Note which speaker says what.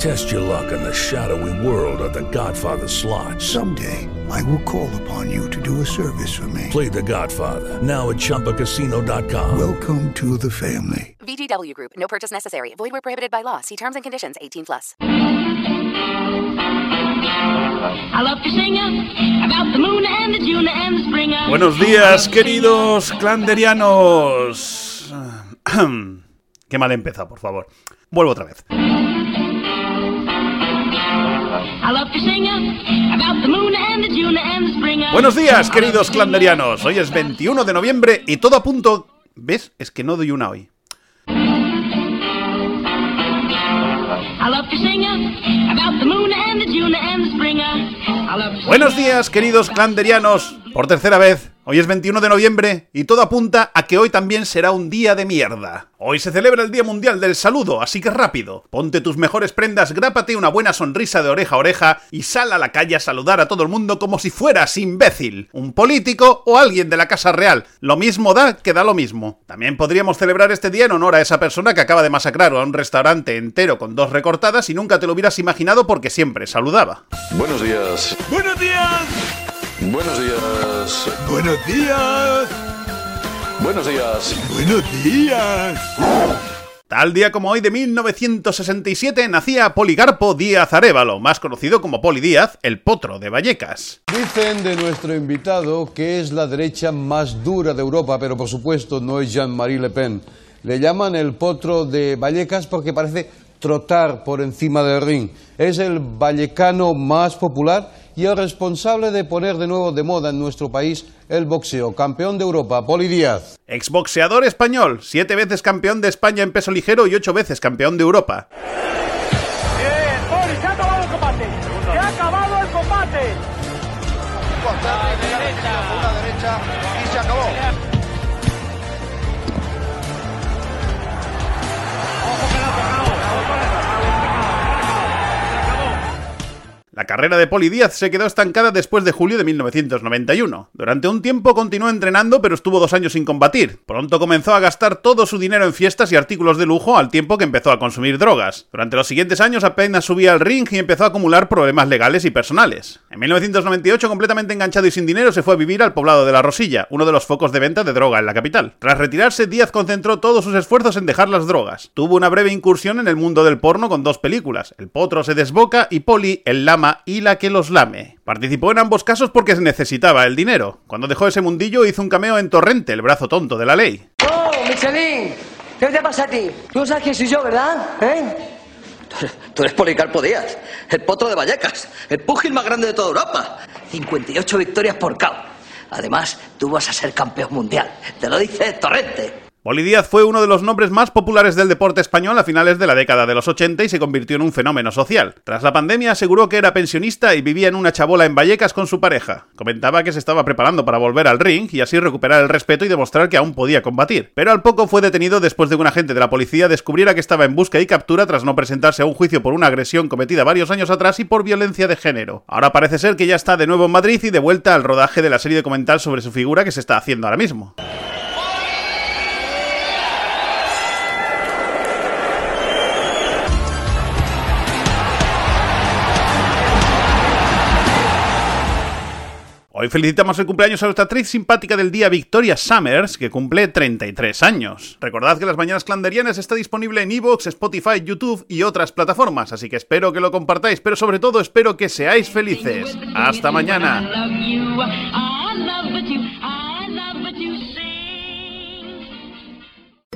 Speaker 1: Test your luck in the shadowy world of The Godfather slot.
Speaker 2: Someday, I will call upon you to do a service for me.
Speaker 1: Play The Godfather now at ChumbaCasino.com.
Speaker 2: Welcome to the family.
Speaker 3: VGW Group. No purchase necessary. Void where prohibited by law. See terms and conditions. 18 plus.
Speaker 4: I love to sing about the moon and the June and the spring.
Speaker 5: Buenos días, queridos clanderianos. Qué mal empieza, por favor. Vuelvo otra vez. Buenos días, queridos clanderianos. Hoy es 21 de noviembre y todo a punto... ¿Ves? Es que no doy una hoy. Buenos días, queridos clanderianos. Por tercera vez, hoy es 21 de noviembre y todo apunta a que hoy también será un día de mierda. Hoy se celebra el Día Mundial del Saludo, así que rápido. Ponte tus mejores prendas, grápate una buena sonrisa de oreja a oreja y sal a la calle a saludar a todo el mundo como si fueras imbécil. Un político o alguien de la Casa Real. Lo mismo da que da lo mismo. También podríamos celebrar este día en honor a esa persona que acaba de masacrar a un restaurante entero con dos recortadas y nunca te lo hubieras imaginado porque siempre saludaba.
Speaker 6: Buenos días.
Speaker 5: ¡Buenos días!
Speaker 6: Buenos días.
Speaker 2: Buenos días.
Speaker 6: Buenos días.
Speaker 2: Buenos días.
Speaker 5: Tal día como hoy de 1967 nacía Policarpo Díaz Arévalo, más conocido como Poli Díaz, el potro de Vallecas.
Speaker 7: Dicen de nuestro invitado que es la derecha más dura de Europa, pero por supuesto no es Jean-Marie Le Pen. Le llaman el potro de Vallecas porque parece trotar por encima del ring. Es el vallecano más popular y el responsable de poner de nuevo de moda en nuestro país el boxeo. Campeón de Europa, Poli Díaz.
Speaker 5: Exboxeador español, siete veces campeón de España en peso ligero y ocho veces campeón de Europa.
Speaker 8: Bien, Poli, se ha acabado el combate. Se ha acabado el combate.
Speaker 9: Una derecha se
Speaker 5: La carrera de Poli Díaz se quedó estancada después de julio de 1991. Durante un tiempo continuó entrenando, pero estuvo dos años sin combatir. Pronto comenzó a gastar todo su dinero en fiestas y artículos de lujo al tiempo que empezó a consumir drogas. Durante los siguientes años apenas subía al ring y empezó a acumular problemas legales y personales. En 1998, completamente enganchado y sin dinero, se fue a vivir al poblado de La Rosilla, uno de los focos de venta de droga en la capital. Tras retirarse, Díaz concentró todos sus esfuerzos en dejar las drogas. Tuvo una breve incursión en el mundo del porno con dos películas, El potro se desboca y Poli, el lama y la que los lame. Participó en ambos casos porque se necesitaba el dinero. Cuando dejó ese mundillo hizo un cameo en Torrente, el brazo tonto de la ley.
Speaker 10: ¡Oh, Michelin! ¿Qué te pasa a ti? Tú sabes quién soy yo, ¿verdad? ¿Eh?
Speaker 11: Tú eres Policarpo Díaz, el potro de Vallecas, el púgil más grande de toda Europa.
Speaker 10: 58 victorias por KO. Además, tú vas a ser campeón mundial. Te lo dice Torrente.
Speaker 5: Poli Díaz fue uno de los nombres más populares del deporte español a finales de la década de los 80 y se convirtió en un fenómeno social. Tras la pandemia aseguró que era pensionista y vivía en una chabola en Vallecas con su pareja. Comentaba que se estaba preparando para volver al ring y así recuperar el respeto y demostrar que aún podía combatir. Pero al poco fue detenido después de que un agente de la policía descubriera que estaba en busca y captura tras no presentarse a un juicio por una agresión cometida varios años atrás y por violencia de género. Ahora parece ser que ya está de nuevo en Madrid y de vuelta al rodaje de la serie documental sobre su figura que se está haciendo ahora mismo. Hoy felicitamos el cumpleaños a nuestra actriz simpática del día, Victoria Summers, que cumple 33 años. Recordad que Las Mañanas Clanderianas está disponible en Evox, Spotify, YouTube y otras plataformas, así que espero que lo compartáis, pero sobre todo espero que seáis felices. ¡Hasta mañana!